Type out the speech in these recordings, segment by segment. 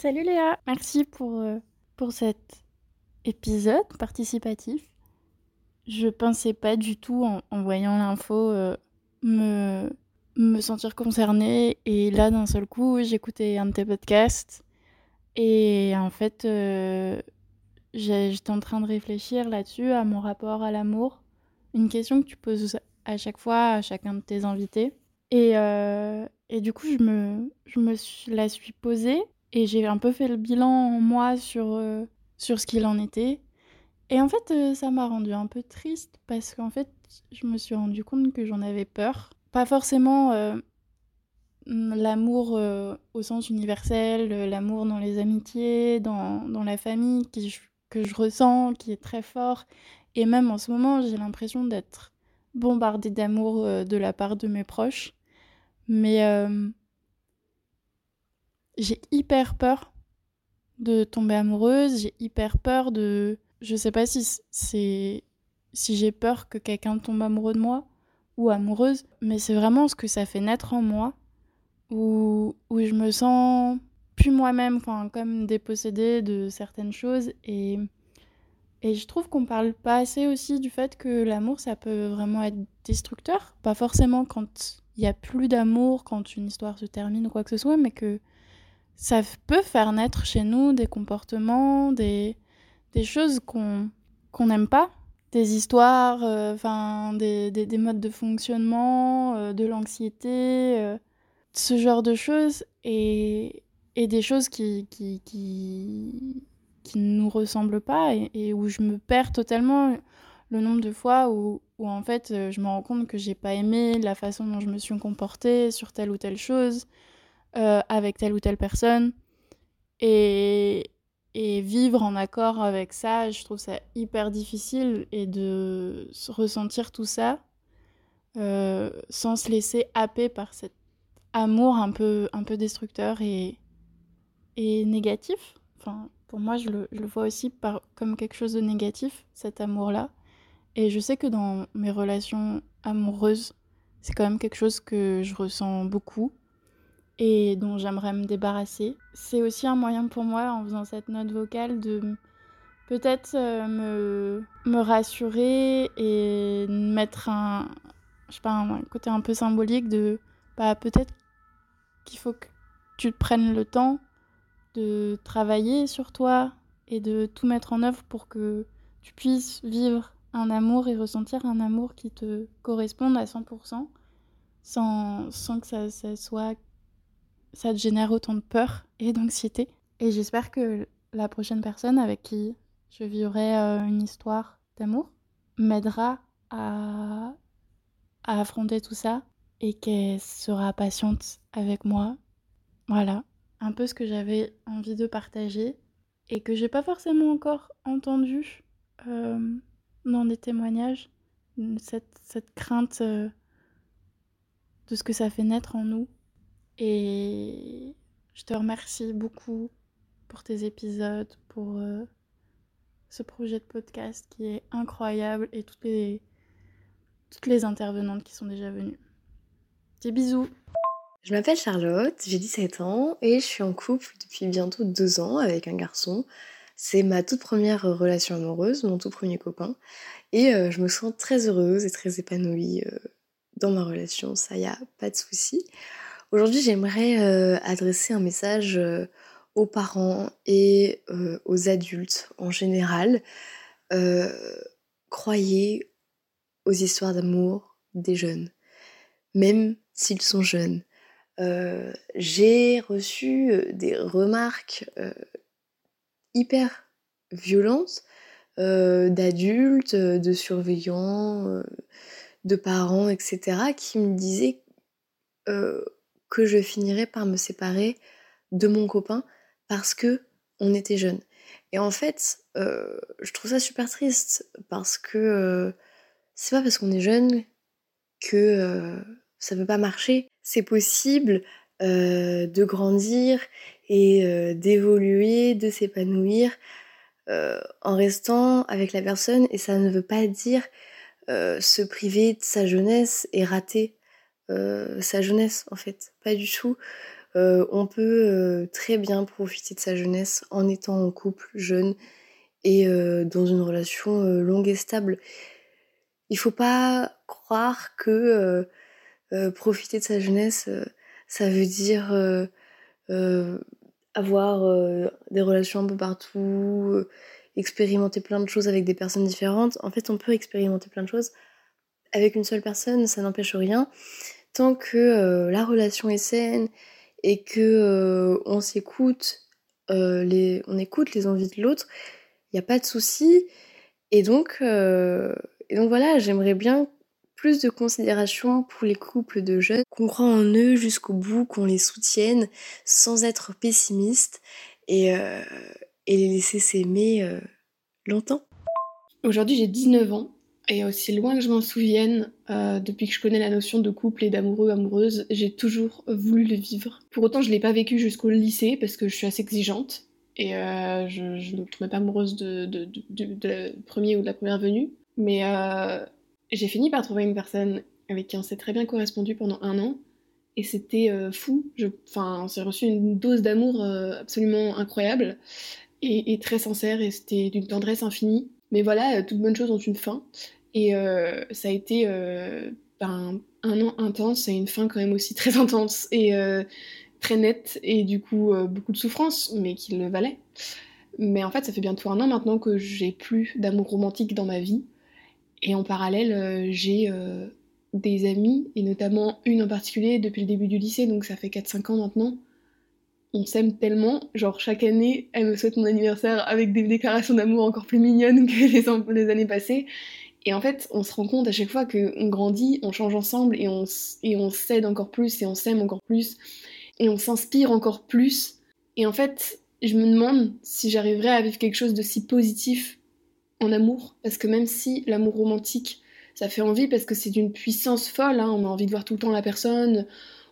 Salut Léa, merci pour, euh, pour cet épisode participatif. Je pensais pas du tout en, voyant l'info euh, me, me sentir concernée et là d'un seul coup j'écoutais un de tes podcasts et en fait euh, j'étais en train de réfléchir là-dessus à mon rapport à l'amour. Une question que tu poses à chaque fois à chacun de tes invités. Et, et du coup, je me, je me la suis posée et j'ai un peu fait le bilan en moi sur, euh, sur ce qu'il en était. Et en fait, euh, ça m'a rendu un peu triste parce qu'en fait, je me suis rendu compte que j'en avais peur. Pas forcément euh, l'amour au sens universel, l'amour dans les amitiés, dans, dans la famille que je ressens, qui est très fort. Et même en ce moment, j'ai l'impression d'être bombardée d'amour de la part de mes proches. Mais j'ai hyper peur de tomber amoureuse, j'ai hyper peur de... Je sais pas si c'est... Si j'ai peur que quelqu'un tombe amoureux de moi ou amoureuse, mais c'est vraiment ce que ça fait naître en moi, où, où je me sens plus moi-même, enfin, comme dépossédée de certaines choses. Et, et je trouve qu'on parle pas assez aussi du fait que l'amour, ça peut vraiment être destructeur. Pas forcément quand il y a plus d'amour, quand une histoire se termine ou quoi que ce soit, mais que ça peut faire naître chez nous des comportements, des, des choses qu'on n'aime pas, des histoires, euh, des, des, des modes de fonctionnement, euh, de l'anxiété, euh, ce genre de choses, et, et des choses qui, qui, qui, qui ne nous ressemblent pas et, où je me perds totalement le nombre de fois où, où en fait je me rends compte que j'ai pas aimé la façon dont je me suis comportée sur telle ou telle chose, euh, avec telle ou telle personne. Et, vivre en accord avec ça, je trouve ça hyper difficile et de se ressentir tout ça euh, sans se laisser happer par cet amour un peu, un peu destructeur et, et négatif. Enfin, pour moi, je le, vois aussi comme quelque chose de négatif, cet amour-là. Et je sais que dans mes relations amoureuses, c'est quand même quelque chose que je ressens beaucoup et dont j'aimerais me débarrasser. C'est aussi un moyen pour moi, en faisant cette note vocale, de peut-être euh, me, me rassurer et mettre un, je sais pas, un côté un peu symbolique de bah, peut-être qu'il faut que tu te prennes le temps de travailler sur toi et de tout mettre en œuvre pour que tu puisses vivre un amour et ressentir un amour qui te corresponde à 100% sans, sans que ça, ça soit ça te génère autant de peur et d'anxiété. Et j'espère que la prochaine personne avec qui je vivrai euh, une histoire d'amour m'aidera à, affronter tout ça et qu'elle sera patiente avec moi. Voilà, un peu ce que j'avais envie de partager et que j'ai pas forcément encore entendu euh, dans des témoignages, cette, cette crainte euh, de ce que ça fait naître en nous. Et je te remercie beaucoup pour tes épisodes, pour euh, ce projet de podcast qui est incroyable et toutes les, toutes les intervenantes qui sont déjà venues. Des bisous Je m'appelle Charlotte, j'ai 17 ans et je suis en couple depuis bientôt deux ans avec un garçon. C'est ma toute première relation amoureuse, mon tout premier copain. Et euh, je me sens très heureuse et très épanouie euh, dans ma relation, ça y a pas de souci. Aujourd'hui, j'aimerais euh, adresser un message euh, aux parents et euh, aux adultes en général. Croyez aux histoires d'amour des jeunes, même s'ils sont jeunes. J'ai reçu des remarques hyper violentes d'adultes, de surveillants, de parents, etc., qui me disaient que je finirais par me séparer de mon copain parce que on était jeunes. Et en fait, euh, je trouve ça super triste parce que euh, c'est pas parce qu'on est jeune que euh, ça peut pas marcher. C'est possible de grandir et d'évoluer, de s'épanouir en restant avec la personne et ça ne veut pas dire se priver de sa jeunesse et rater sa jeunesse en fait. Pas du tout. Euh, on peut euh, très bien profiter de sa jeunesse en étant en couple, jeune et euh, dans une relation longue et stable. Il faut pas croire que profiter de sa jeunesse, ça veut dire avoir des relations un peu partout, expérimenter plein de choses avec des personnes différentes. En fait, on peut expérimenter plein de choses avec une seule personne, ça n'empêche rien. Tant que la relation est saine et que euh, on s'écoute, euh, on écoute les envies de l'autre, il n'y a pas de souci. Et donc, euh, et donc voilà, j'aimerais bien plus de considération pour les couples de jeunes, qu'on croit en eux jusqu'au bout, qu'on les soutienne sans être pessimiste et, et les laisser s'aimer longtemps. Aujourd'hui j'ai 19 ans et aussi loin que je m'en souvienne, euh, depuis que je connais la notion de couple et d'amoureux, amoureuse, j'ai toujours voulu le vivre. Pour autant, je l'ai pas vécu jusqu'au lycée parce que je suis assez exigeante et euh, je, ne me pas amoureuse de, de, ou de la première venue. Mais euh, j'ai fini par trouver une personne avec qui on s'est très bien correspondu pendant un an et c'était fou. Enfin, on s'est reçu une dose d'amour absolument incroyable et très sincère et c'était d'une tendresse infinie. Mais voilà, toutes bonnes choses ont une fin. Et euh, ça a été euh, ben, un an intense et une fin quand même aussi très intense et euh, très nette et du coup beaucoup de souffrance, mais qui le valait. Mais en fait, ça fait bientôt un an maintenant que j'ai plus d'amour romantique dans ma vie. Et en parallèle, j'ai des amis, et notamment une en particulier depuis le début du lycée, donc ça fait 4-5 ans maintenant. On s'aime tellement, genre chaque année, elle me souhaite mon anniversaire avec des déclarations d'amour encore plus mignonnes que les années passées. Et en fait, on se rend compte à chaque fois qu'on grandit, on change ensemble et on, et on s'aide encore plus et on s'aime encore plus. Et on s'inspire encore plus. Et en fait, je me demande si j'arriverais à vivre quelque chose de si positif en amour, parce que même si l'amour romantique, ça fait envie parce que c'est d'une puissance folle, hein, on a envie de voir tout le temps la personne,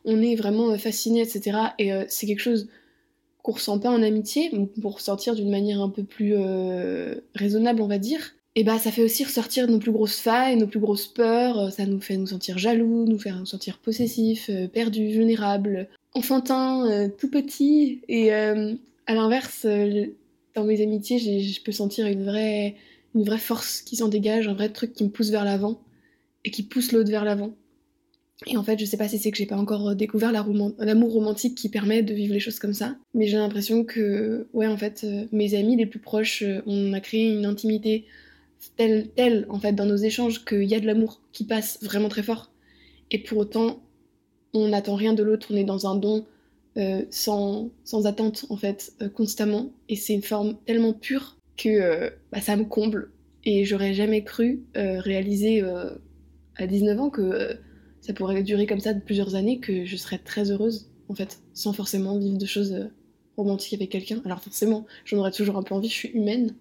on est vraiment fasciné, etc. Et euh, c'est quelque chose qu'on ressent pas en amitié, pour ressentir d'une manière un peu plus euh, raisonnable, on va dire et bah ça fait aussi ressortir nos plus grosses failles, nos plus grosses peurs, euh, ça nous fait nous sentir jaloux, nous faire nous sentir possessifs, euh, perdus, vulnérables, enfantins, euh, tout petits. Et à l'inverse, dans mes amitiés, je peux sentir une vraie, une vraie force qui s'en dégage, un vrai truc qui me pousse vers l'avant et qui pousse l'autre vers l'avant. Et en fait, je sais pas si c'est que j'ai pas encore découvert l'amour romantique qui permet de vivre les choses comme ça, mais j'ai l'impression que, ouais, en fait, mes amis les plus proches, on a créé une intimité tel, tel en fait dans nos échanges qu'il y a de l'amour qui passe vraiment très fort. Et pour autant, on n'attend rien de l'autre, on est dans un don euh, sans, sans, attente en fait, euh, constamment. Et c'est une forme tellement pure que euh, bah, ça me comble. Et j'aurais jamais cru réaliser à 19 ans que ça pourrait durer comme ça de plusieurs années, que je serais très heureuse en fait, sans forcément vivre de choses romantiques avec quelqu'un. Alors forcément, j'en aurais toujours un peu envie, je suis humaine,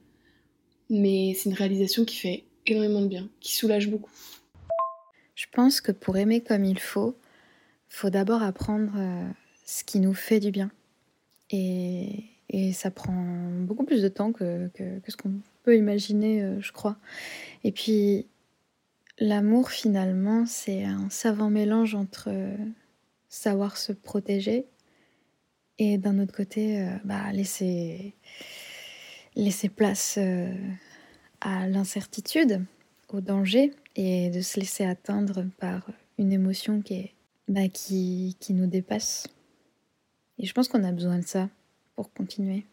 mais c'est une réalisation qui fait énormément de bien, qui soulage beaucoup. Je pense que pour aimer comme il faut, faut d'abord apprendre euh, ce qui nous fait du bien. Et, ça prend beaucoup plus de temps que, que, ce qu'on peut imaginer, euh, je crois. Et puis, l'amour, finalement, c'est un savant mélange entre euh, savoir se protéger et d'un autre côté, bah, laisser laisser place euh, à l'incertitude, au danger, et de se laisser atteindre par une émotion qui, est, bah, qui, qui nous dépasse. Et je pense qu'on a besoin de ça pour continuer.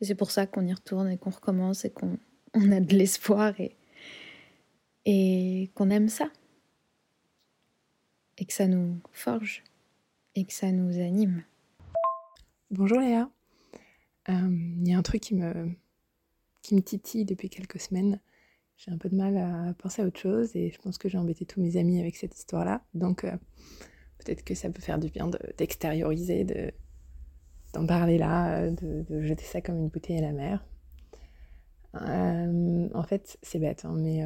Et c'est pour ça qu'on y retourne et qu'on recommence et qu'on on a de l'espoir et, et qu'on aime ça. Et que ça nous forge et que ça nous anime. Bonjour Léa. Il y a un truc qui me, qui me titille depuis quelques semaines. J'ai un peu de mal à penser à autre chose et je pense que j'ai embêté tous mes amis avec cette histoire-là. Donc, peut-être que ça peut faire du bien d'extérioriser, de, d'en parler là, de, jeter ça comme une bouteille à la mer. en fait, c'est bête, hein, mais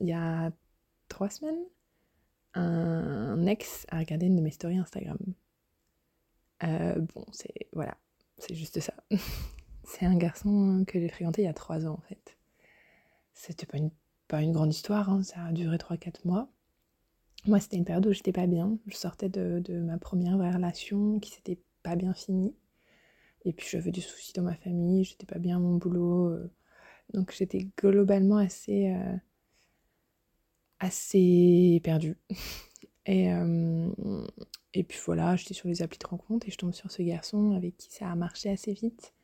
il y a trois semaines, un, ex a regardé une de mes stories Instagram. bon, c'est voilà, c'est juste ça. c'est un garçon que j'ai fréquenté il y a trois ans en fait. C'était pas une, pas une grande histoire, hein, ça a duré 3-4 mois. Moi, c'était une période où j'étais pas bien. Je sortais de, ma première relation qui s'était pas bien finie. Et puis j'avais des soucis dans ma famille, j'étais pas bien à mon boulot. Euh. donc j'étais globalement assez, euh, assez perdue. Et, euh, et puis voilà, j'étais sur les applis de rencontre et je tombe sur ce garçon avec qui ça a marché assez vite.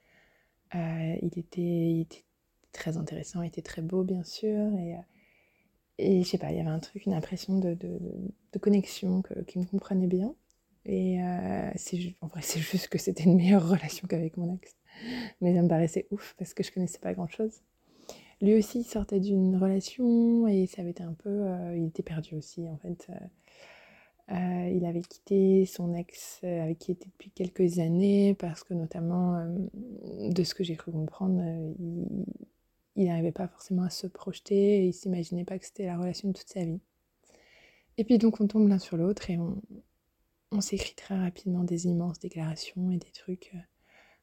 il, était, il était très intéressant, il était très beau bien sûr. Et, et je sais pas, il y avait un truc, une impression de, de, connexion, qui me comprenait bien. Et euh, en vrai, c'est juste que c'était une meilleure relation qu'avec mon ex. Mais ça me paraissait ouf parce que je connaissais pas grand chose. Lui aussi sortait d'une relation et ça avait été un peu. Euh, il était perdu aussi en fait. Euh, il avait quitté son ex avec qui il était depuis quelques années parce que, notamment, de ce que j'ai cru comprendre, il, n'arrivait pas forcément à se projeter et il s'imaginait pas que c'était la relation de toute sa vie. Et puis donc on tombe l'un sur l'autre et on, on s'écrit très rapidement des immenses déclarations et des trucs euh,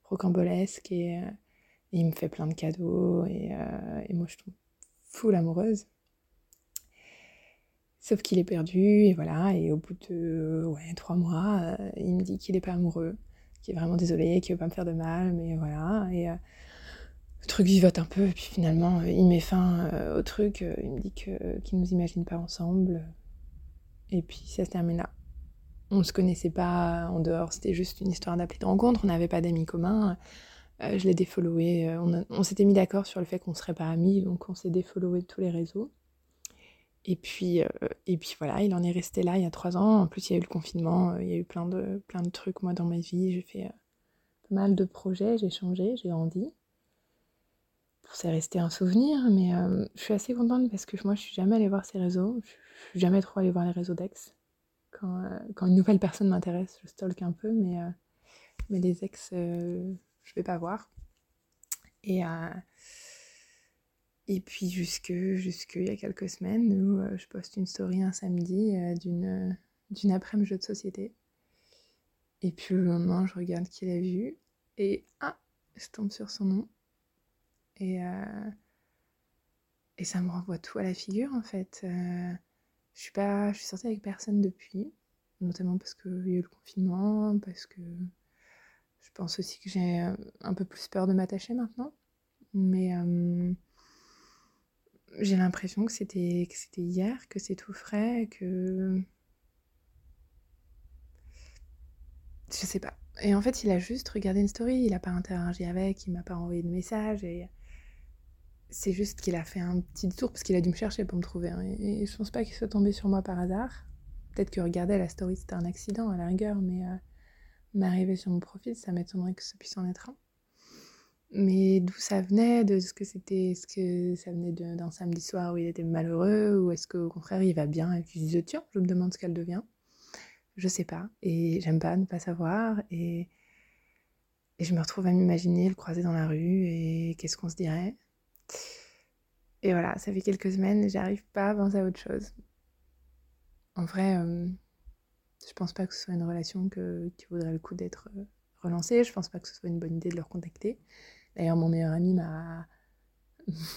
rocambolesques et, euh, il me fait plein de cadeaux et, euh, moi je tombe full amoureuse. Sauf qu'il est perdu et voilà, et au bout de ouais, trois mois, il me dit qu'il n'est pas amoureux, qu'il est vraiment désolé, qu'il veut pas me faire de mal, mais voilà. Et le truc vivote un peu, et puis finalement, euh, il met fin euh, au truc, euh, il me dit qu'il nous imagine pas ensemble. Et puis ça se termine là. On se connaissait pas en dehors, c'était juste une histoire d'appli de rencontre, on n'avait pas d'amis communs. Je l'ai défollowé, on, on s'était mis d'accord sur le fait qu'on serait pas amis, donc on s'est défollowé de tous les réseaux. Et puis, et puis voilà, il en est resté là il y a trois ans. En plus, il y a eu le confinement, il y a eu plein de, plein de trucs moi dans ma vie. J'ai fait pas mal de projets, j'ai changé, j'ai grandi c'est resté un souvenir, mais euh, je suis assez contente parce que moi je suis jamais allée voir ces réseaux, je suis jamais trop allée voir les réseaux d'ex. Quand, euh, quand, une nouvelle personne m'intéresse, je stalk un peu, mais, euh, mais les ex, je vais pas voir. Et, et puis jusque, jusque il y a quelques semaines où je poste une story un samedi d'une d'une après-midi jeu de société. Et puis le lendemain, je regarde qui l'a vu et ah, je tombe sur son nom et, euh, et ça me renvoie tout à la figure en fait. Euh, je suis pas, je suis sortie avec personne depuis, notamment parce qu'il y a eu le confinement, parce que je pense aussi que j'ai euh, un peu plus peur de m'attacher maintenant. Mais j'ai l'impression que c'était que c'était hier, que c'est tout frais, que je sais pas. Et en fait, il a juste regardé une story, il a pas interagi avec, il m'a pas envoyé de message et c'est juste qu'il a fait un petit tour parce qu'il a dû me chercher pour me trouver. Hein. Et, je pense pas qu'il soit tombé sur moi par hasard. Peut-être que regarder la story c'était un accident à la rigueur, mais euh, m'arriver sur mon profil, ça m'étonnerait que ça puisse en être un. Mais d'où ça venait, de ce que c'était, est-ce que ça venait d'un samedi soir où il était malheureux, ou est-ce qu'au contraire il va bien et puis je dis tiens, je me demande ce qu'elle devient? Je sais pas, et j'aime pas ne pas savoir, et, et je me retrouve à m'imaginer le croiser dans la rue, et qu'est-ce qu'on se dirait? Et voilà, ça fait quelques semaines, j'arrive pas à penser à autre chose. En vrai, euh, je pense pas que ce soit une relation qui vaudrait le coup d'être euh, relancée. Je pense pas que ce soit une bonne idée de le recontacter. D'ailleurs, mon meilleur ami m'a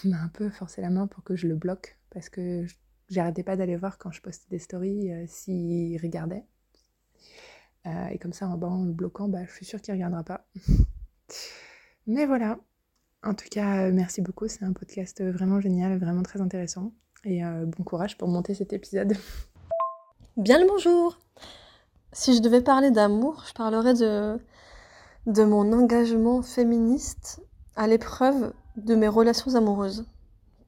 un peu forcé la main pour que je le bloque parce que j'arrêtais pas d'aller voir quand je postais des stories euh, s'il regardait. et comme ça, en, le bloquant, bah, je suis sûre qu'il regardera pas. Mais voilà, en tout cas, euh, merci beaucoup. C'est un podcast euh, vraiment génial, vraiment très intéressant. Et euh, bon courage pour monter cet épisode. Bien le bonjour Si je devais parler d'amour, je parlerais de, mon engagement féministe à l'épreuve de mes relations amoureuses.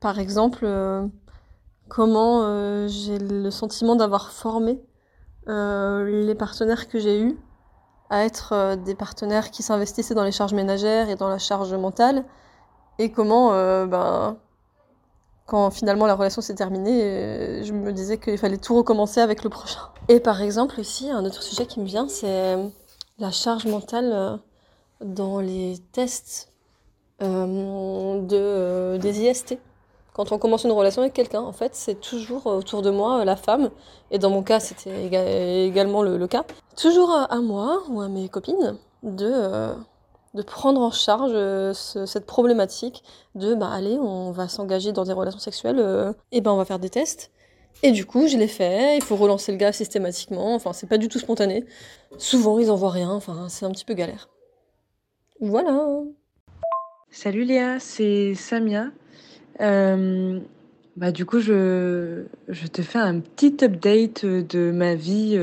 Par exemple, comment j'ai le sentiment d'avoir formé les partenaires que j'ai eus à être des partenaires qui s'investissaient dans les charges ménagères et dans la charge mentale, et comment euh, ben, quand finalement la relation s'est terminée, je me disais qu'il fallait tout recommencer avec le prochain. Et par exemple aussi, un autre sujet qui me vient, c'est la charge mentale dans les tests de, des IST quand on commence une relation avec quelqu'un, en fait, c'est toujours autour de moi la femme, et dans mon cas, c'était également le, cas, toujours à, moi ou à mes copines de, euh, de prendre en charge euh, cette problématique de, bah allez, on va s'engager dans des relations sexuelles, euh, et ben on va faire des tests. Et du coup, je l'ai fait, il faut relancer le gars systématiquement, enfin, c'est pas du tout spontané. Souvent, ils en voient rien, enfin, c'est un petit peu galère. Voilà. Salut Léa, c'est Samia. Euh, bah, du coup, je, je te fais un petit update de ma vie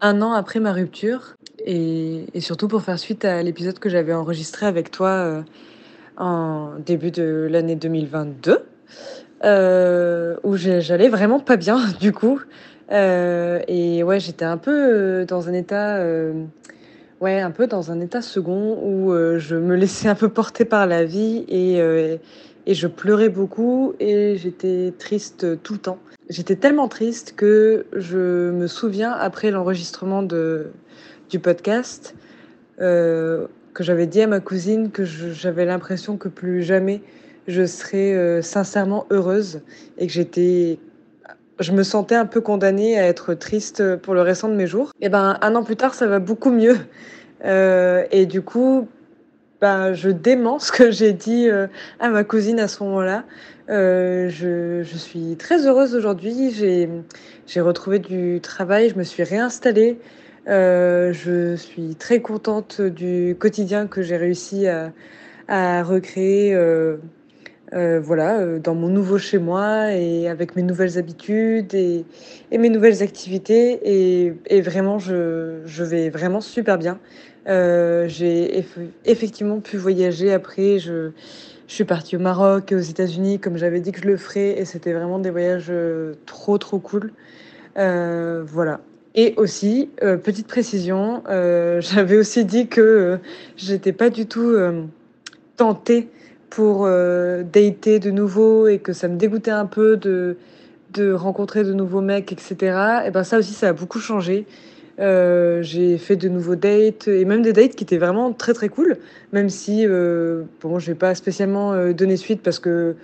un an après ma rupture et, surtout pour faire suite à l'épisode que j'avais enregistré avec toi euh, en début de l'année 2022 où j'allais vraiment pas bien du coup. et ouais, j'étais un peu dans un état ouais, un peu dans un état second où je me laissais un peu porter par la vie et, et je pleurais beaucoup et j'étais triste tout le temps. J'étais tellement triste que je me souviens, après l'enregistrement de, du podcast, euh, que j'avais dit à ma cousine que j'avais l'impression que plus jamais je serais euh, sincèrement heureuse et que j'étais je me sentais un peu condamnée à être triste pour le restant de mes jours. Et ben un an plus tard, ça va beaucoup mieux. Euh, et du coup, bah, je dément ce que j'ai dit à ma cousine à ce moment-là. Je, je, suis très heureuse aujourd'hui. J'ai retrouvé du travail, je me suis réinstallée. Euh, je suis très contente du quotidien que j'ai réussi à, recréer. Euh, euh voilà, dans mon nouveau chez moi et avec mes nouvelles habitudes et, mes nouvelles activités. Et, vraiment, je, vais vraiment super bien. J'ai effectivement pu voyager après. Je, je suis partie au Maroc et aux États-Unis comme j'avais dit que je le ferais et c'était vraiment des voyages trop trop cool. Voilà. Et aussi, euh, petite précision, euh, j'avais aussi dit que j'étais pas du tout tentée pour dater de nouveau et que ça me dégoûtait un peu de, rencontrer de nouveaux mecs, etc. Et ben ça aussi, ça a beaucoup changé. Euh, j'ai fait de nouveaux dates et même des dates qui étaient vraiment très très cool, même si euh, bon, je vais pas spécialement euh, donner suite parce que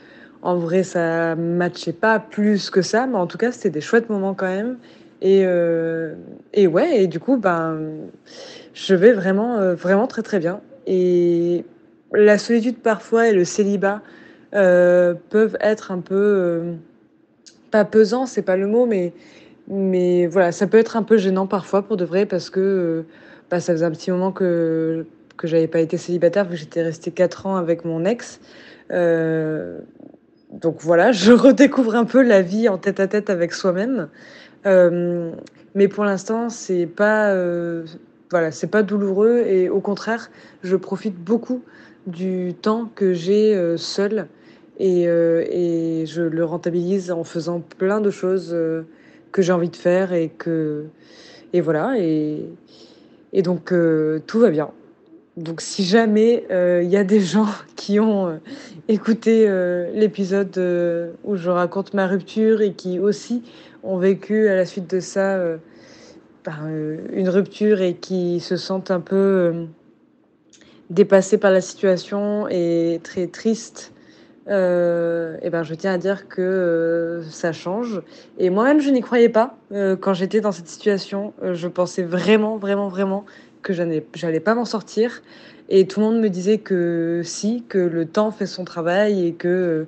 en vrai ça matchait pas plus que ça, mais en tout cas c'était des chouettes moments quand même. Et, euh, et ouais, et du coup, ben, je vais vraiment, euh, vraiment très très bien. Et la solitude parfois et le célibat euh, peuvent être un peu, pas pesant, c'est pas le mot, mais mais voilà, ça peut être un peu gênant parfois pour de vrai parce que bah, ça faisait un petit moment que, que j'avais pas été célibataire, que j'étais restée 4 ans avec mon ex. Donc voilà, je redécouvre un peu la vie en tête à tête avec soi-même. Euh, mais pour l'instant, c'est pas, euh, voilà, c'est pas douloureux et au contraire, je profite beaucoup du temps que j'ai euh, seule et, et je le rentabilise en faisant plein de choses que j'ai envie de faire et que et voilà et, et donc tout va bien. Donc si jamais il y a des gens qui ont écouté l'épisode où je raconte ma rupture et qui aussi ont vécu à la suite de ça euh, ben, une rupture et qui se sentent un peu dépassés par la situation et très tristes euh, et ben je tiens à dire que euh, ça change. Et moi-même, je n'y croyais pas euh, quand j'étais dans cette situation. Euh, je pensais vraiment, vraiment, vraiment que j'allais pas m'en sortir. Et tout le monde me disait que si, que le temps fait son travail et que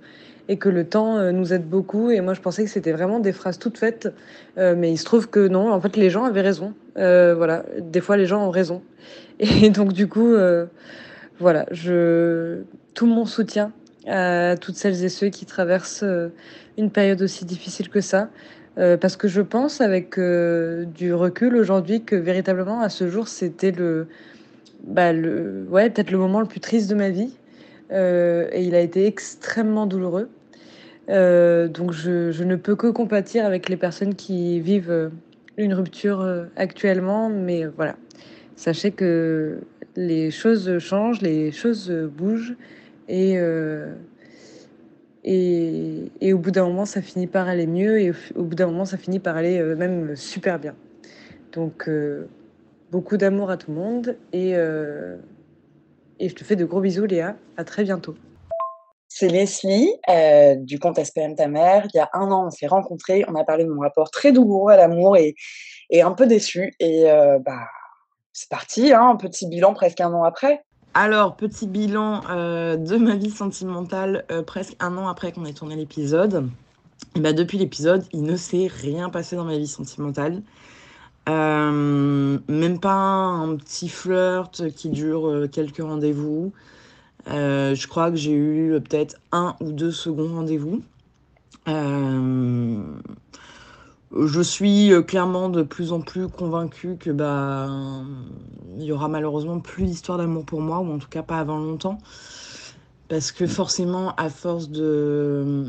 et que le temps euh, nous aide beaucoup. Et moi, je pensais que c'était vraiment des phrases toutes faites, euh, mais il se trouve que non. En fait, les gens avaient raison. voilà, des fois, les gens ont raison. Et donc, du coup, voilà, je tout mon soutien à toutes celles et ceux qui traversent euh, une période aussi difficile que ça. Euh, parce que je pense, avec euh, du recul aujourd'hui, que véritablement, à ce jour, c'était le, bah, le, ouais, peut-être le moment le plus triste de ma vie. Euh, et il a été extrêmement douloureux. Euh, donc, je, ne peux que compatir avec les personnes qui vivent une rupture actuellement. Mais voilà, sachez que les choses changent, les choses bougent. Et, euh, Et, et au bout d'un moment, ça finit par aller mieux. Et au, bout d'un moment, ça finit par aller euh, même super bien. Donc, euh, beaucoup d'amour à tout le monde. Et, euh, et je te fais de gros bisous, Léa. À très bientôt. C'est Leslie euh, du compte SPM Ta Mère. Il y a un an, on s'est rencontrés. On a parlé de mon rapport très douloureux à l'amour et, et un peu déçu. Et euh, bah, c'est parti, hein, un petit bilan presque un an après. Alors, petit bilan euh, de ma vie sentimentale presque un an après qu'on ait tourné l'épisode. Et bah, depuis l'épisode, il ne s'est rien passé dans ma vie sentimentale. Même pas un petit flirt qui dure quelques rendez-vous. Euh, je crois que j'ai eu peut-être un ou deux seconds rendez-vous. Euh, je suis euh, clairement de plus en plus convaincue que bah il y aura malheureusement plus d'histoire d'amour pour moi, ou en tout cas pas avant longtemps. Parce que forcément, à force de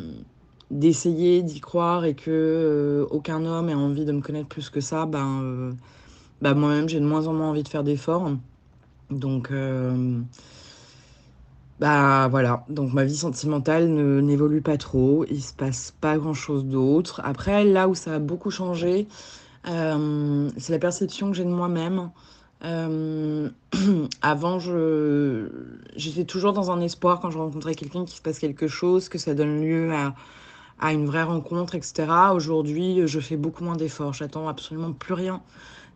d'essayer d'y croire et que aucun homme ait envie de me connaître plus que ça, ben, bah moi-même j'ai de moins en moins envie de faire d'efforts. Donc bah voilà, donc ma vie sentimentale ne n'évolue pas trop, il se passe pas grand-chose d'autre. Après, là où ça a beaucoup changé, euh, c'est la perception que j'ai de moi-même. Euh, avant, j'étais toujours dans un espoir quand je rencontrais quelqu'un qu'il se passe quelque chose, que ça donne lieu à, à une vraie rencontre, etc. Aujourd'hui, je fais beaucoup moins d'efforts. J'attends absolument plus rien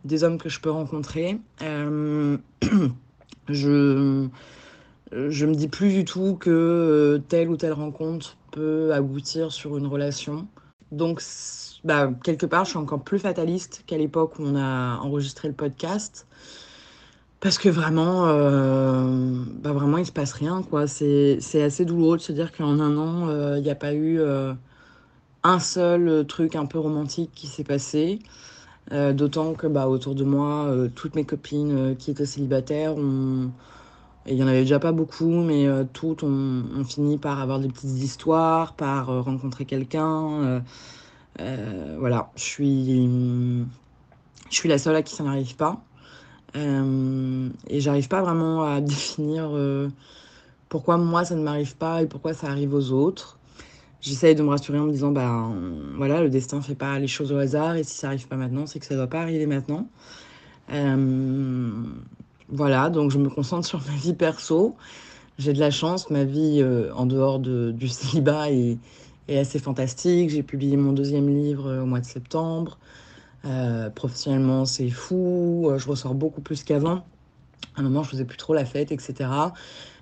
des hommes que je peux rencontrer. Euh, je je me dis plus du tout que euh, telle ou telle rencontre peut aboutir sur une relation. Donc, bah, quelque part, je suis encore plus fataliste qu'à l'époque où on a enregistré le podcast. Parce que vraiment, euh, bah vraiment, il se passe rien, quoi. C'est, assez douloureux de se dire qu'en un an, euh, il n'y a pas eu euh, un seul truc un peu romantique qui s'est passé. Euh, d'autant que bah, autour de moi, euh, toutes mes copines euh, qui étaient célibataires ont, et il y en avait déjà pas beaucoup, mais euh, toutes ont, ont fini par avoir des petites histoires, par euh, rencontrer quelqu'un. euh, voilà, je suis, la seule à qui ça n'arrive pas. Et j'arrive pas vraiment à définir pourquoi moi ça ne m'arrive pas et pourquoi ça arrive aux autres. J'essaye de me rassurer en me disant, bah voilà, le destin fait pas les choses au hasard et si ça arrive pas maintenant, c'est que ça doit pas arriver maintenant. Voilà, donc je me concentre sur ma vie perso. J'ai de la chance, ma vie euh, en dehors de, du célibat est, assez fantastique. J'ai publié mon deuxième livre euh, au mois de septembre. Euh, professionnellement, c'est fou. Je ressors beaucoup plus qu'avant. À un moment, je faisais plus trop la fête, etc.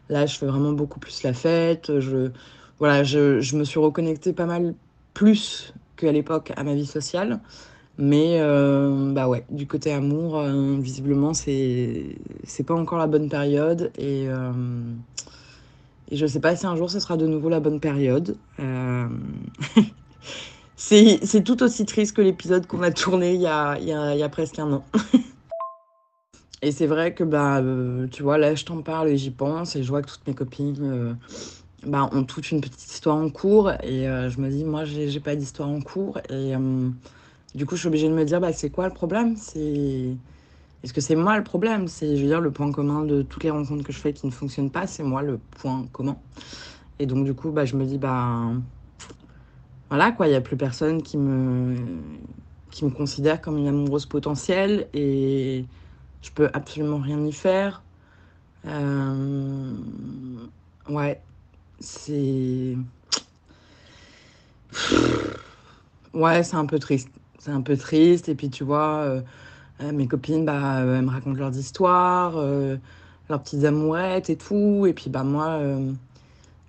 Là, je fais vraiment beaucoup plus la fête. Je, voilà, je, je me suis reconnectée pas mal plus qu'à l'époque à ma vie sociale. Mais euh, bah ouais, du côté amour, euh, visiblement, c'est c'est pas encore la bonne période. Et, euh, et je sais pas si un jour ce sera de nouveau la bonne période. Euh, c'est tout aussi triste que l'épisode qu'on a tourné il y a, y a, y a presque un an. Et c'est vrai que bah, tu vois, là je t'en parle et j'y pense et je vois que toutes mes copines bah, ont toutes une petite histoire en cours et je me dis, moi j'ai pas d'histoire en cours et du coup je suis obligée de me dire, bah, c'est quoi le problème? C'est... Est-ce que c'est moi le problème? C'est, je veux dire, le point commun de toutes les rencontres que je fais qui ne fonctionnent pas, c'est moi le point commun. Et donc du coup, bah, je me dis, bah, voilà quoi, il n'y a plus personne qui me, qui me considère comme une amoureuse potentielle et je peux absolument rien y faire. Euh, Ouais, c'est... Ouais, c'est un peu triste. C'est un peu triste. Et puis, tu vois, euh, euh, mes copines, bah, euh, elles me racontent leurs histoires, leurs petites amourettes et tout. Et puis, bah, moi,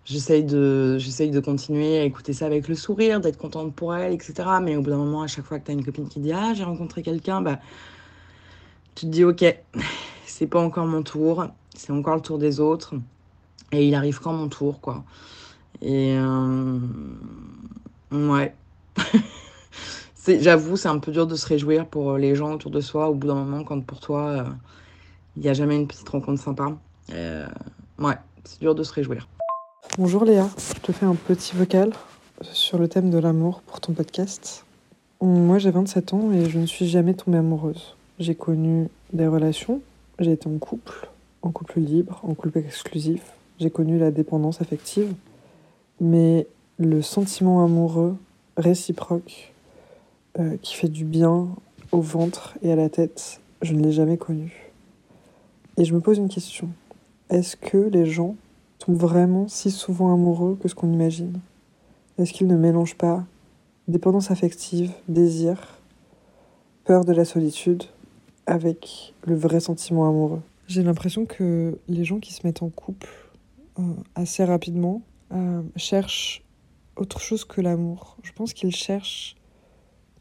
j'essaye de, de continuer à écouter ça avec le sourire, d'être contente pour elles, etc. Mais au bout d'un moment, à chaque fois que tu as une copine qui dit Ah, j'ai rencontré quelqu'un, bah, tu te dis Ok, c'est pas encore mon tour, c'est encore le tour des autres. Et il arrive quand mon tour, quoi. Et ouais. J'avoue, c'est un peu dur de se réjouir pour les gens autour de soi au bout d'un moment quand pour toi, euh, il n'y a jamais une petite rencontre sympa. Euh, ouais, c'est dur de se réjouir. Bonjour Léa, je te fais un petit vocal sur le thème de l'amour pour ton podcast. Moi j'ai 27 ans et je ne suis jamais tombée amoureuse. J'ai connu des relations, j'ai été en couple, en couple libre, en couple exclusif, j'ai connu la dépendance affective, mais le sentiment amoureux réciproque euh, qui fait du bien au ventre et à la tête, je ne l'ai jamais connu. Et je me pose une question. Est-ce que les gens tombent vraiment si souvent amoureux que ce qu'on imagine? Est-ce qu'ils ne mélangent pas dépendance affective, désir, peur de la solitude avec le vrai sentiment amoureux? J'ai l'impression que les gens qui se mettent en couple euh, assez rapidement euh, cherchent autre chose que l'amour. Je pense qu'ils cherchent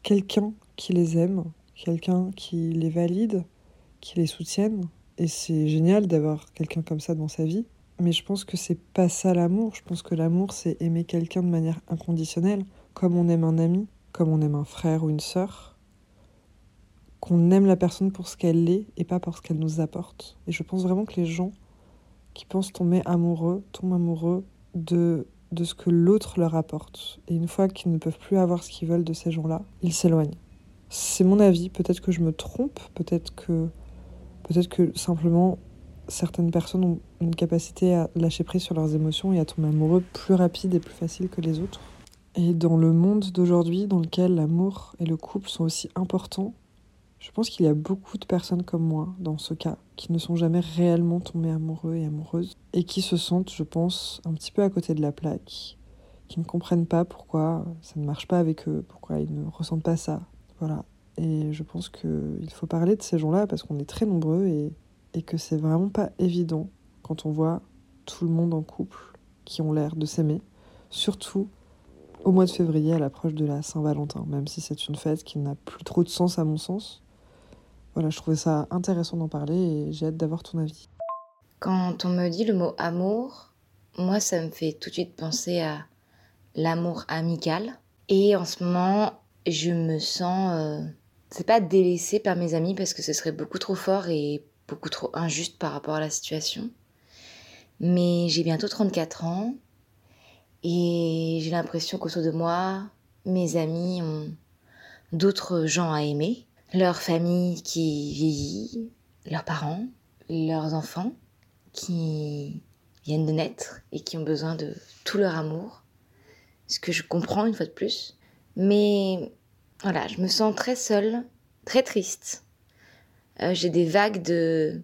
quelqu'un qui les aime, quelqu'un qui les valide, qui les soutienne. Et c'est génial d'avoir quelqu'un comme ça dans sa vie. Mais je pense que c'est pas ça l'amour. Je pense que l'amour, c'est aimer quelqu'un de manière inconditionnelle, comme on aime un ami, comme on aime un frère ou une sœur. Qu'on aime la personne pour ce qu'elle est et pas pour ce qu'elle nous apporte. Et je pense vraiment que les gens qui pensent tomber amoureux tombent amoureux de de ce que l'autre leur apporte. Et une fois qu'ils ne peuvent plus avoir ce qu'ils veulent de ces gens-là, ils s'éloignent. C'est mon avis, peut-être que je me trompe, peut-être que peut-être que simplement certaines personnes ont une capacité à lâcher prise sur leurs émotions et à tomber amoureux plus rapide et plus facile que les autres. Et dans le monde d'aujourd'hui, dans lequel l'amour et le couple sont aussi importants, je pense qu'il y a beaucoup de personnes comme moi, dans ce cas, qui ne sont jamais réellement tombées amoureux et amoureuses, et qui se sentent, je pense, un petit peu à côté de la plaque, qui ne comprennent pas pourquoi ça ne marche pas avec eux, pourquoi ils ne ressentent pas ça. Voilà. Et je pense qu'il faut parler de ces gens-là parce qu'on est très nombreux et, et que c'est vraiment pas évident quand on voit tout le monde en couple qui ont l'air de s'aimer, surtout au mois de février à l'approche de la Saint-Valentin, même si c'est une fête qui n'a plus trop de sens à mon sens voilà, je trouvais ça intéressant d'en parler et j'ai hâte d'avoir ton avis. Quand on me dit le mot amour, moi ça me fait tout de suite penser à l'amour amical. Et en ce moment, je me sens, euh, c'est pas délaissée par mes amis parce que ce serait beaucoup trop fort et beaucoup trop injuste par rapport à la situation. Mais j'ai bientôt 34 ans et j'ai l'impression qu'autour de moi, mes amis ont d'autres gens à aimer leur famille qui vieillit, leurs parents, leurs enfants qui viennent de naître et qui ont besoin de tout leur amour. Ce que je comprends une fois de plus. Mais voilà, je me sens très seule, très triste. Euh, j'ai des vagues de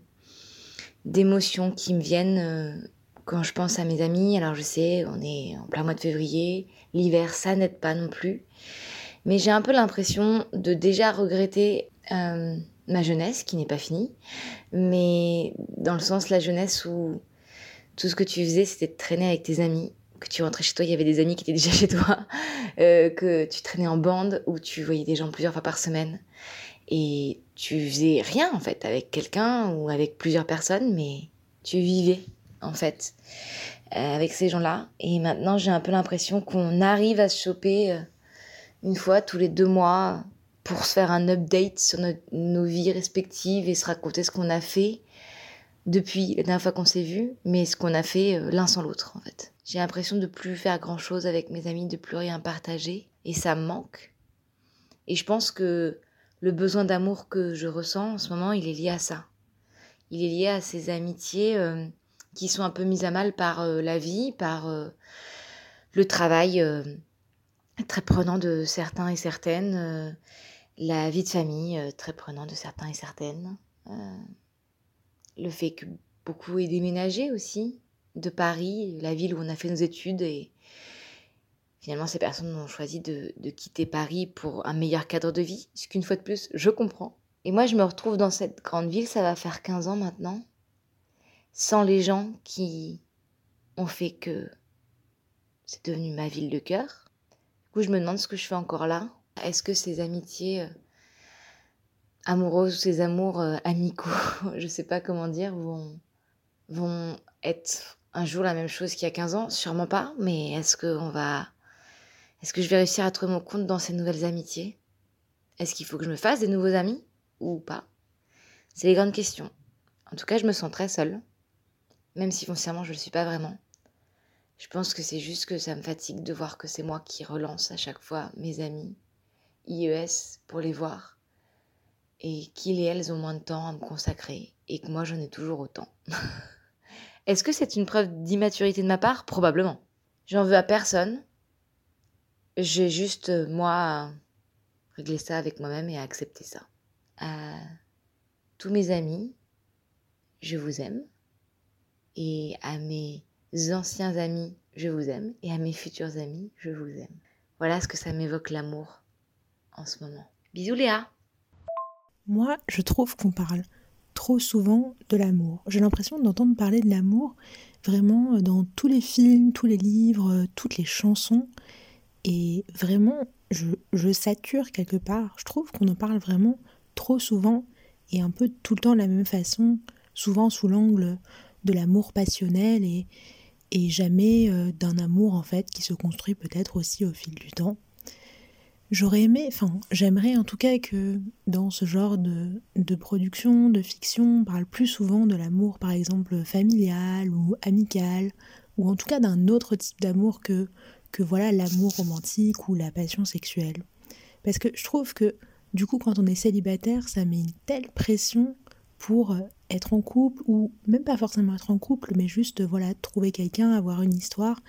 d'émotions qui me viennent euh, quand je pense à mes amis. Alors je sais, on est en plein mois de février, l'hiver ça n'aide pas non plus. Mais j'ai un peu l'impression de déjà regretter euh, ma jeunesse, qui n'est pas finie, mais dans le sens la jeunesse où tout ce que tu faisais, c'était de traîner avec tes amis, que tu rentrais chez toi, il y avait des amis qui étaient déjà chez toi, euh, que tu traînais en bande, où tu voyais des gens plusieurs fois par semaine, et tu faisais rien en fait avec quelqu'un ou avec plusieurs personnes, mais tu vivais en fait euh, avec ces gens-là. Et maintenant, j'ai un peu l'impression qu'on arrive à se choper une fois tous les deux mois pour se faire un update sur nos vies respectives et se raconter ce qu'on a fait depuis la dernière fois qu'on s'est vu, mais ce qu'on a fait euh, l'un sans l'autre en fait. J'ai l'impression de plus faire grand chose avec mes amis, de plus rien partager, et ça me manque. Et je pense que le besoin d'amour que je ressens en ce moment, il est lié à ça. Il est lié à ces amitiés euh, qui sont un peu mises à mal par euh, la vie, par le travail très prenant de certains et certaines, euh, la vie de famille euh, très prenant de certains et certaines, euh, le fait que beaucoup aient déménagé aussi de Paris, la ville où on a fait nos études et finalement ces personnes ont choisi de, de quitter Paris pour un meilleur cadre de vie, ce qu'une fois de plus je comprends. Et moi je me retrouve dans cette grande ville, ça va faire 15 ans maintenant, sans les gens qui ont fait que c'est devenu ma ville de cœur coup, je me demande ce que je fais encore là. Est-ce que ces amitiés euh, amoureuses ou ces amours euh, amicaux, je sais pas comment dire, vont, vont être un jour la même chose qu'il y a 15 ans? Sûrement pas, mais est-ce que on va. Est-ce que je vais réussir à trouver mon compte dans ces nouvelles amitiés? Est-ce qu'il faut que je me fasse des nouveaux amis ou pas? C'est les grandes questions. En tout cas, je me sens très seule, même si foncièrement je ne le suis pas vraiment. Je pense que c'est juste que ça me fatigue de voir que c'est moi qui relance à chaque fois mes amis IES pour les voir et qu'ils et elles ont moins de temps à me consacrer et que moi j'en ai toujours autant. Est-ce que c'est une preuve d'immaturité de ma part? Probablement. J'en veux à personne j'ai juste, euh, moi, réglé ça avec moi-même et accepté ça. À tous mes amis, je vous aime. Et à mes anciens amis, je vous aime. Et à mes futurs amis, je vous aime. Voilà ce que ça m'évoque l'amour en ce moment. Bisous Léa Moi, je trouve qu'on parle trop souvent de l'amour. J'ai l'impression d'entendre parler de l'amour vraiment dans tous les films, tous les livres, toutes les chansons. Et vraiment, je, sature quelque part. Je trouve qu'on en parle vraiment trop souvent et un peu tout le temps de la même façon, souvent sous l'angle de l'amour passionnel et, et jamais euh, d'un amour en fait qui se construit peut-être aussi au fil du temps. J'aurais aimé, enfin j'aimerais en tout cas que dans ce genre de, de production, de fiction, on parle plus souvent de l'amour par exemple familial ou amical, ou en tout cas d'un autre type d'amour que, que voilà l'amour romantique ou la passion sexuelle. Parce que je trouve que du coup quand on est célibataire, ça met une telle pression pour euh, être en couple ou même pas forcément être en couple, mais juste voilà trouver quelqu'un, avoir une histoire.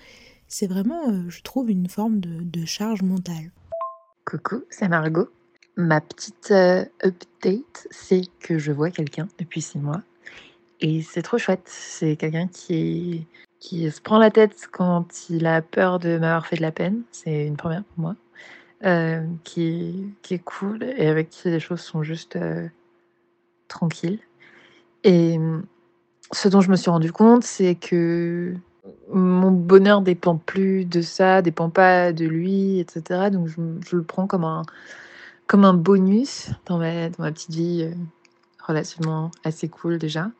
C'est vraiment, euh, je trouve, une forme de, charge mentale. Coucou, c'est Margot. Ma petite euh, update, c'est que je vois quelqu'un depuis six mois. Et c'est trop chouette. C'est quelqu'un qui, qui se prend la tête quand il a peur de m'avoir fait de la peine. C'est une première pour moi. qui, qui est cool et avec qui les choses sont juste tranquilles. Et ce dont je me suis rendu compte, c'est que mon bonheur dépend plus de ça, dépend pas de lui, etc. Donc je, le prends comme un, comme un bonus dans ma, dans ma petite vie euh, relativement assez cool déjà.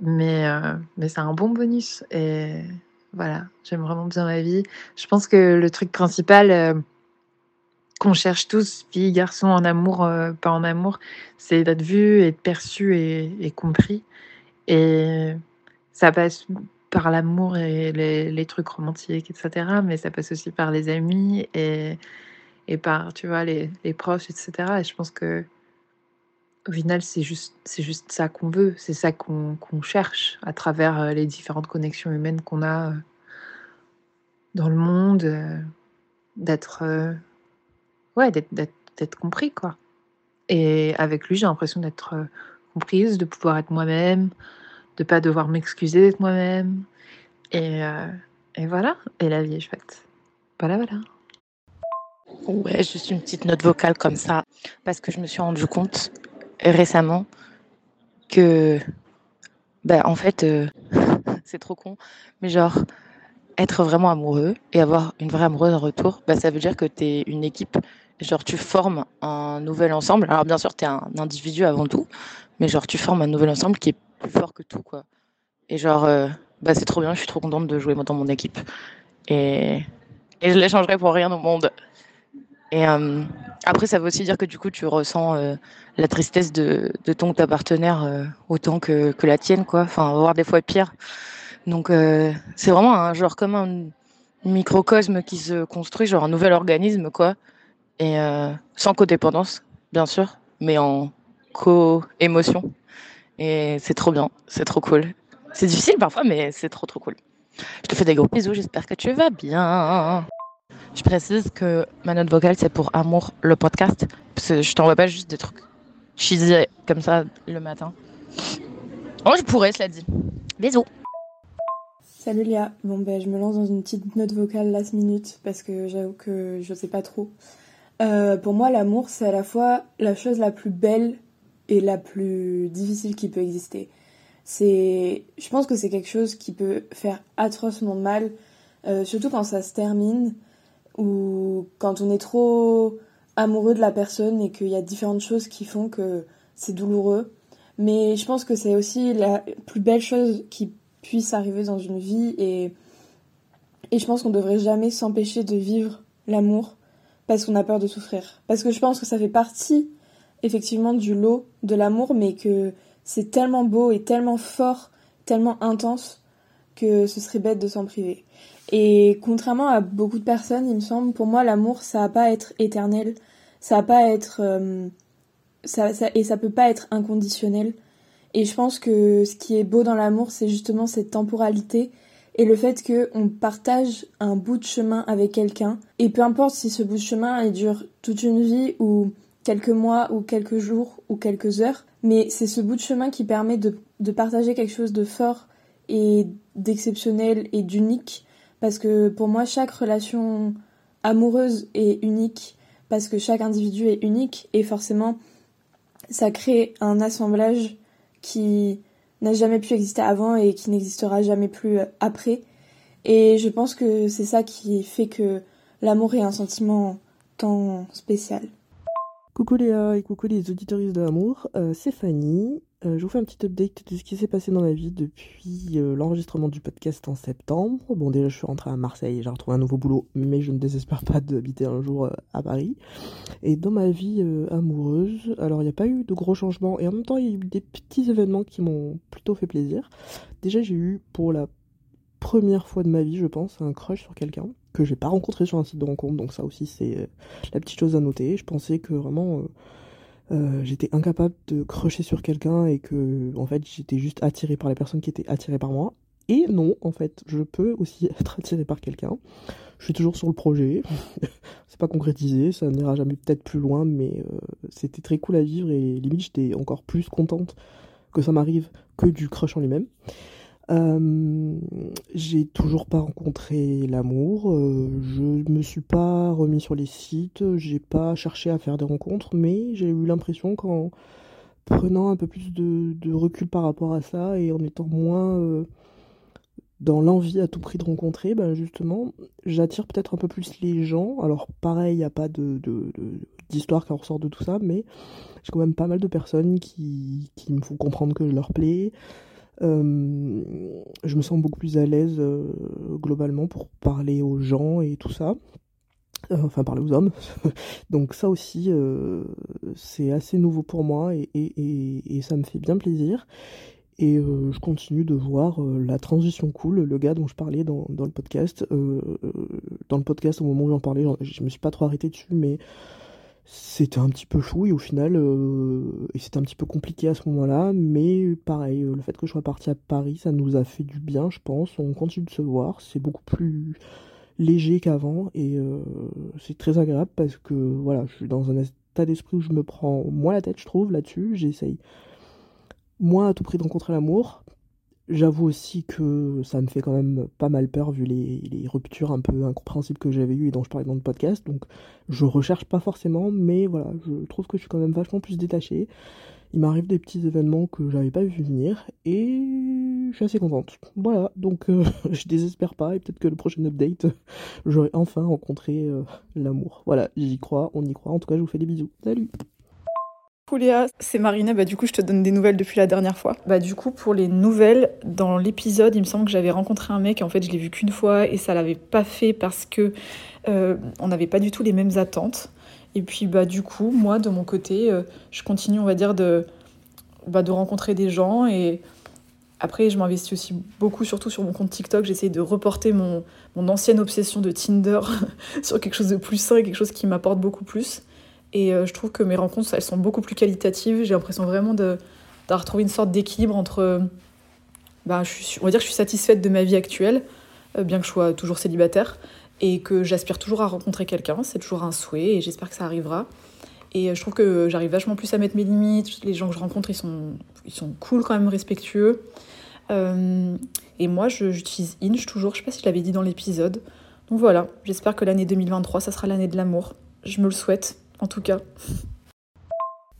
Mais, euh, mais c'est un bon bonus. Et voilà, j'aime vraiment bien ma vie. Je pense que le truc principal euh, qu'on cherche tous, filles, garçons, en amour, pas en amour, c'est d'être vu, être perçu et, compris. Et ça passe par l'amour et les, trucs romantiques, etc. Mais ça passe aussi par les amis et, par, tu vois, les, proches, etc. Et je pense que au final, c'est juste, c'est juste ça qu'on veut, c'est ça qu'on cherche à travers euh, les différentes connexions humaines qu'on a euh, dans le monde, euh, d'être, ouais, d'être compris, quoi. Et avec lui, j'ai l'impression d'être comprise, de pouvoir être moi-même, de pas devoir m'excuser d'être moi-même. Et, euh, et, voilà, et la vie est chouette. Voilà, voilà. Ouais, juste une petite note vocale comme ça, parce que je me suis rendu compte récemment que, bah, en fait, euh, c'est trop con, mais genre, être vraiment amoureux et avoir une vraie amoureuse en retour, bah, ça veut dire que tu es une équipe. Genre, tu formes un nouvel ensemble. Alors, bien sûr, tu es un individu avant tout, mais genre, tu formes un nouvel ensemble qui est plus fort que tout, quoi. Et genre, euh, bah, c'est trop bien, je suis trop contente de jouer dans mon équipe. Et, et je l'échangerai pour rien au monde. Et euh, après, ça veut aussi dire que du coup, tu ressens euh, la tristesse de, de ton ta partenaire autant que, que, la tienne, quoi. Enfin, voire des fois pire. Donc, c'est vraiment un genre comme un microcosme qui se construit, genre un nouvel organisme, quoi. Et sans codépendance, bien sûr, mais en co-émotion. Et c'est trop bien, c'est trop cool. C'est difficile parfois, mais c'est trop trop cool. Je te fais des gros bisous, j'espère que tu vas bien. Je précise que ma note vocale, c'est pour Amour, le podcast. Parce que je t'envoie pas juste des trucs cheesy comme ça le matin. Oh, je pourrais, cela dit. Bisous. Salut Léa. Bon, ben, je me lance dans une petite note vocale last minute parce que j'avoue que je sais pas trop. Euh, pour moi, l'amour, c'est à la fois la chose la plus belle et la plus difficile qui peut exister. C'est, je pense que c'est quelque chose qui peut faire atrocement mal, euh, surtout quand ça se termine ou quand on est trop amoureux de la personne et qu'il y a différentes choses qui font que c'est douloureux. Mais je pense que c'est aussi la plus belle chose qui puisse arriver dans une vie et, et je pense qu'on devrait jamais s'empêcher de vivre l'amour parce qu'on a peur de souffrir. Parce que je pense que ça fait partie effectivement du lot de l'amour, mais que c'est tellement beau et tellement fort, tellement intense, que ce serait bête de s'en priver. Et contrairement à beaucoup de personnes, il me semble, pour moi, l'amour, ça va pas être éternel, ça va pas être... Euh, ça, et ça peut pas être inconditionnel. Et je pense que ce qui est beau dans l'amour, c'est justement cette temporalité, et le fait qu'on partage un bout de chemin avec quelqu'un. Et peu importe si ce bout de chemin il dure toute une vie ou quelques mois ou quelques jours ou quelques heures, mais c'est ce bout de chemin qui permet de, de partager quelque chose de fort et d'exceptionnel et d'unique. Parce que pour moi, chaque relation amoureuse est unique parce que chaque individu est unique et forcément ça crée un assemblage qui n'a jamais pu exister avant et qui n'existera jamais plus après. Et je pense que c'est ça qui fait que l'amour est un sentiment tant spécial. Coucou Léa et coucou les auditoristes de l'amour, euh, c'est Fanny. Euh, je vous fais un petit update de ce qui s'est passé dans ma vie depuis euh, l'enregistrement du podcast en septembre. Bon, déjà, je suis rentrée à Marseille, j'ai retrouvé un nouveau boulot, mais je ne désespère pas d'habiter un jour euh, à Paris. Et dans ma vie amoureuse, alors il n'y a pas eu de gros changements, et en même temps, il y a eu des petits événements qui m'ont plutôt fait plaisir. Déjà, j'ai eu pour la première fois de ma vie, je pense, un crush sur quelqu'un que j'ai pas rencontré sur un site de rencontre, donc ça aussi, c'est la petite chose à noter. Je pensais que vraiment euh, j'étais incapable de crocher sur quelqu'un et que en fait j'étais juste attirée par les personnes qui étaient attirées par moi. Et non, en fait, je peux aussi être attirée par quelqu'un. Je suis toujours sur le projet. c'est pas concrétisé, ça n'ira jamais peut-être plus loin, mais euh, c'était très cool à vivre et limite j'étais encore plus contente que ça m'arrive que du crush en lui-même. Euh, j'ai toujours pas rencontré l'amour. Euh, je me suis pas remis sur les sites. J'ai pas cherché à faire des rencontres, mais j'ai eu l'impression qu'en prenant un peu plus de, recul par rapport à ça et en étant moins euh, dans l'envie à tout prix de rencontrer, ben justement, j'attire peut-être un peu plus les gens. Alors pareil, il n'y a pas de, d'histoire qui en ressort de tout ça, mais j'ai quand même pas mal de personnes qui, qui me font comprendre que je leur plais. Euh, je me sens beaucoup plus à l'aise euh, globalement pour parler aux gens et tout ça. Euh, enfin, parler aux hommes. Donc ça aussi, c'est assez nouveau pour moi et, ça me fait bien plaisir. Et je continue de voir la transition cool, le gars dont je parlais dans, dans le podcast. dans le podcast, au moment où j'en parlais, je me suis pas trop arrêté dessus, mais c'était un petit peu chou et au final, euh, et c'était un petit peu compliqué à ce moment-là, mais pareil, euh, le fait que je sois partie à Paris, ça nous a fait du bien, je pense. On continue de se voir, c'est beaucoup plus léger qu'avant et euh, c'est très agréable parce que voilà, je suis dans un état d'esprit où je me prends moins la tête, je trouve, là-dessus. J'essaye moins à tout prix de rencontrer l'amour, J'avoue aussi que ça me fait quand même pas mal peur vu les, ruptures un peu incompréhensibles que j'avais eues et dont je parlais dans le podcast. Donc je recherche pas forcément, mais voilà, je trouve que je suis quand même vachement plus détachée. Il m'arrive des petits événements que j'avais pas vu venir et je suis assez contente. Voilà, donc euh, je désespère pas et peut-être que le prochain update, j'aurai enfin rencontré euh, l'amour. Voilà, j'y crois, on y croit. En tout cas, je vous fais des bisous. Salut C'est Marina. Bah, du coup, je te donne des nouvelles depuis la dernière fois. Bah, du coup, pour les nouvelles, dans l'épisode, il me semble que j'avais rencontré un mec. En fait, je l'ai vu qu'une fois et ça l'avait pas fait parce que euh, on n'avait pas du tout les mêmes attentes. Et puis, bah, du coup, moi, de mon côté, euh, je continue, on va dire, de, bah, de rencontrer des gens et après, je m'investis aussi beaucoup, surtout sur mon compte TikTok. J'essaye de reporter mon, mon ancienne obsession de Tinder sur quelque chose de plus sain quelque chose qui m'apporte beaucoup plus. Et euh, je trouve que mes rencontres, elles sont beaucoup plus qualitatives. J'ai l'impression vraiment d'avoir trouvé une sorte d'équilibre entre. Bah, je suis, on va dire que je suis satisfaite de ma vie actuelle, euh, bien que je sois toujours célibataire, et que j'aspire toujours à rencontrer quelqu'un. C'est toujours un souhait, et j'espère que ça arrivera. Et euh, je trouve que j'arrive vachement plus à mettre mes limites. Les gens que je rencontre, ils sont, ils sont cool, quand même respectueux. et moi, j'utilise Inch toujours. Je sais pas si je l'avais dit dans l'épisode. Donc voilà, j'espère que l'année 2023, ça sera l'année de l'amour. Je me le souhaite en tout cas.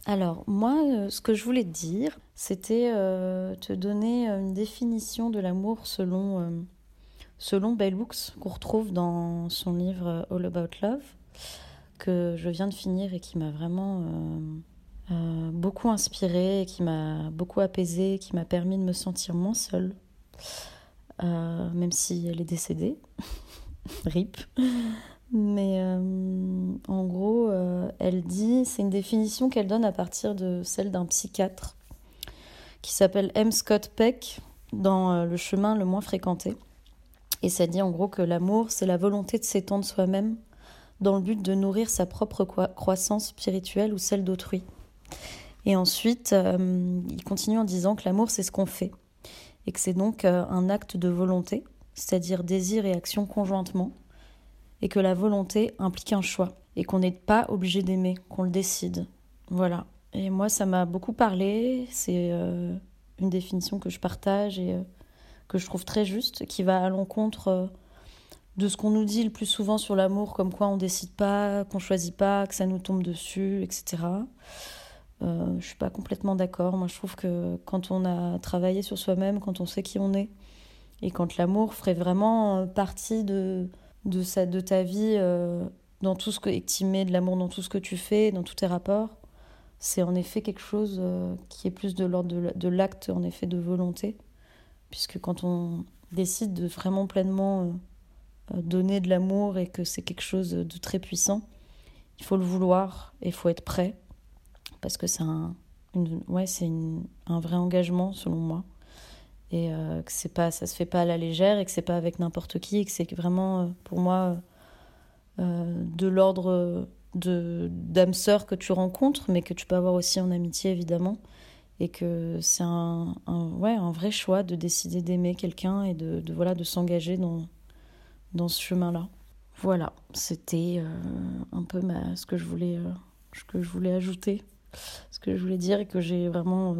Alors, moi, euh, ce que je voulais te dire, c'était euh, te donner euh, une définition de l'amour selon, selon Bell qu'on retrouve dans son livre All About Love, que je viens de finir et qui m'a vraiment beaucoup inspirée, qui m'a beaucoup apaisée, qui m'a permis de me sentir moins seule, même si elle est décédée. RIP. Mais euh, en gros, euh, elle dit, c'est une définition qu'elle donne à partir de celle d'un psychiatre qui s'appelle M. Scott Peck dans euh, Le chemin le moins fréquenté. Et ça dit en gros que l'amour, c'est la volonté de s'étendre soi-même dans le but de nourrir sa propre croissance spirituelle ou celle d'autrui. Et ensuite, il continue en disant que l'amour, c'est ce qu'on fait. Et que c'est donc un acte de volonté c'est-à-dire désir et action conjointement, et que la volonté implique un choix, et qu'on n'est pas obligé d'aimer, qu'on le décide. Voilà. Et moi, ça m'a beaucoup parlé, c'est euh, une définition que je partage et euh, que je trouve très juste, qui va à l'encontre euh, de ce qu'on nous dit le plus souvent sur l'amour, comme quoi on décide pas, qu'on choisit pas, que ça nous tombe dessus, etc. Je suis pas complètement d'accord. Moi, je trouve que quand on a travaillé sur soi-même, quand on sait qui on est, et quand l'amour ferait vraiment partie de, de, sa, de ta vie, euh, dans tout ce que, et que tu mets de l'amour dans tout ce que tu fais, dans tous tes rapports, c'est en effet quelque chose euh, qui est plus de l'ordre de, l'acte, en effet, de volonté. Puisque quand on décide de vraiment pleinement euh, donner de l'amour et que c'est quelque chose de très puissant, il faut le vouloir et il faut être prêt parce que c'est un, une, ouais, une- un vrai engagement selon moi et euh, que c'est pas, ça se fait pas à la légère et que c'est pas avec n'importe qui et que c'est vraiment euh, pour moi euh, de l'ordre de d'âme sœur que tu rencontres mais que tu peux avoir aussi en amitié évidemment et que c'est un, ouais, un vrai choix de décider d'aimer quelqu'un et de, voilà, de s'engager dans, dans ce chemin-là. Voilà, c'était un peu ce, que je voulais, ce que je voulais ajouter, ce que je voulais dire et que j'ai vraiment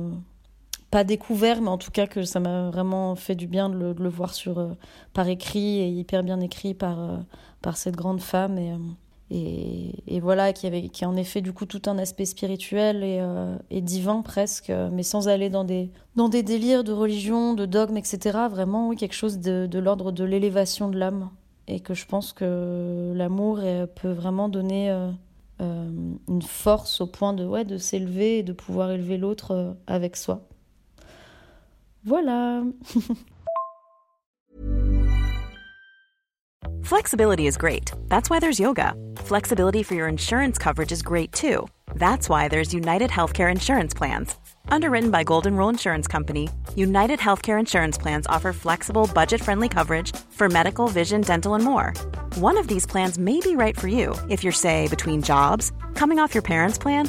pas découvert, mais en tout cas que ça m'a vraiment fait du bien de le, voir euh, par écrit et hyper bien écrit par, euh, cette grande femme. Et, euh, et, voilà, qui, avait, qui a en effet du coup tout un aspect spirituel et, divin presque, mais sans aller dans des, dans des délires de religion, de dogme, etc. Vraiment, oui, quelque chose de, l'ordre de l'élévation de l'âme. Et que je pense que l'amour peut vraiment donner une force au point de, ouais, de s'élever et de pouvoir élever l'autre avec soi. Voilà. Flexibility is great. That's why there's yoga. Flexibility for your insurance coverage is great too. That's why there's United Healthcare Insurance Plans. Underwritten by Golden Rule Insurance Company, United Healthcare Insurance Plans offer flexible, budget friendly coverage for medical, vision, dental, and more. One of these plans may be right for you if you're, say, between jobs, coming off your parents' plan,